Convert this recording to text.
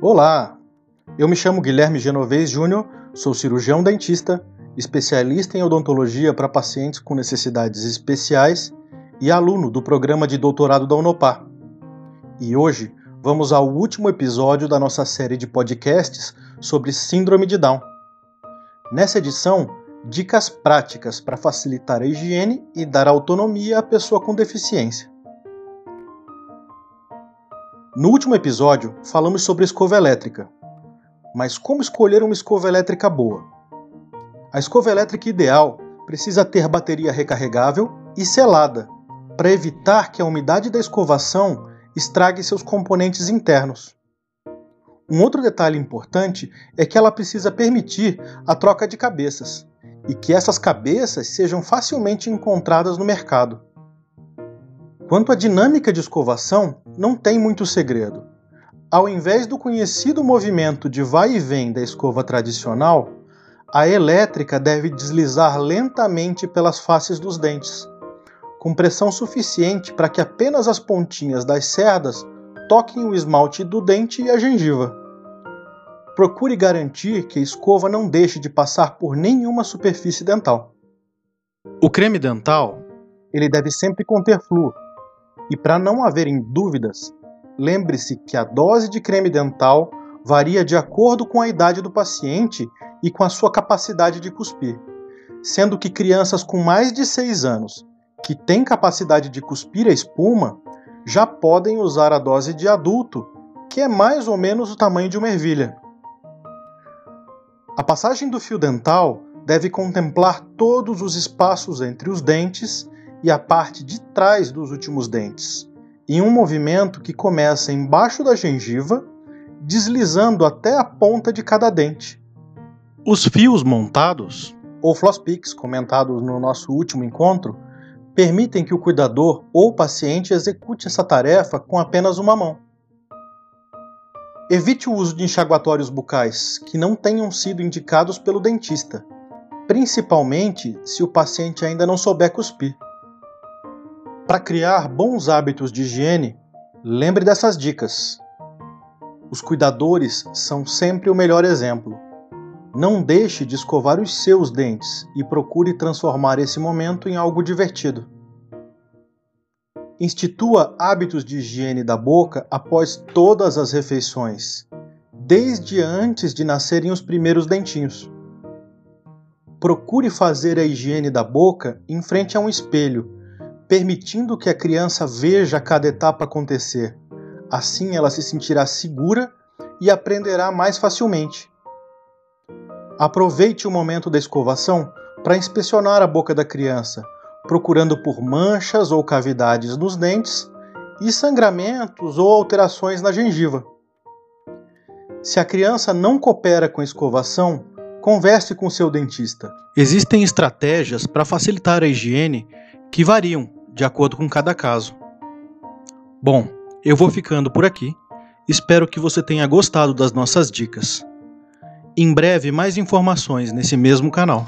Olá, eu me chamo Guilherme Genovez Júnior, sou cirurgião dentista, especialista em odontologia para pacientes com necessidades especiais e aluno do programa de doutorado da Unopar. E hoje vamos ao último episódio da nossa série de podcasts sobre Síndrome de Down. Nessa edição, dicas práticas para facilitar a higiene e dar autonomia à pessoa com deficiência. No último episódio, falamos sobre escova elétrica. Mas como escolher uma escova elétrica boa? A escova elétrica ideal precisa ter bateria recarregável e selada, para evitar que a umidade da escovação estrague seus componentes internos. Um outro detalhe importante é que ela precisa permitir a troca de cabeças e que essas cabeças sejam facilmente encontradas no mercado. Quanto à dinâmica de escovação, não tem muito segredo. Ao invés do conhecido movimento de vai e vem da escova tradicional, a elétrica deve deslizar lentamente pelas faces dos dentes, com pressão suficiente para que apenas as pontinhas das cerdas toquem o esmalte do dente e a gengiva. Procure garantir que a escova não deixe de passar por nenhuma superfície dental. O creme dental, ele deve sempre conter flúor, e para não haverem dúvidas, lembre-se que a dose de creme dental varia de acordo com a idade do paciente e com a sua capacidade de cuspir, sendo que crianças com mais de 6 anos que têm capacidade de cuspir a espuma já podem usar a dose de adulto, que é mais ou menos o tamanho de uma ervilha. A passagem do fio dental deve contemplar todos os espaços entre os dentes e a parte de trás dos últimos dentes, em um movimento que começa embaixo da gengiva, deslizando até a ponta de cada dente. Os fios montados, ou floss picks comentados no nosso último encontro, permitem que o cuidador ou paciente execute essa tarefa com apenas uma mão. Evite o uso de enxaguatórios bucais que não tenham sido indicados pelo dentista, principalmente se o paciente ainda não souber cuspir. Para criar bons hábitos de higiene, lembre dessas dicas. Os cuidadores são sempre o melhor exemplo. Não deixe de escovar os seus dentes e procure transformar esse momento em algo divertido. Institua hábitos de higiene da boca após todas as refeições, desde antes de nascerem os primeiros dentinhos. Procure fazer a higiene da boca em frente a um espelho permitindo que a criança veja cada etapa acontecer. Assim ela se sentirá segura e aprenderá mais facilmente. Aproveite o momento da escovação para inspecionar a boca da criança, procurando por manchas ou cavidades nos dentes e sangramentos ou alterações na gengiva. Se a criança não coopera com a escovação, converse com seu dentista. Existem estratégias para facilitar a higiene que variam de acordo com cada caso. Bom, eu vou ficando por aqui. Espero que você tenha gostado das nossas dicas. Em breve, mais informações nesse mesmo canal.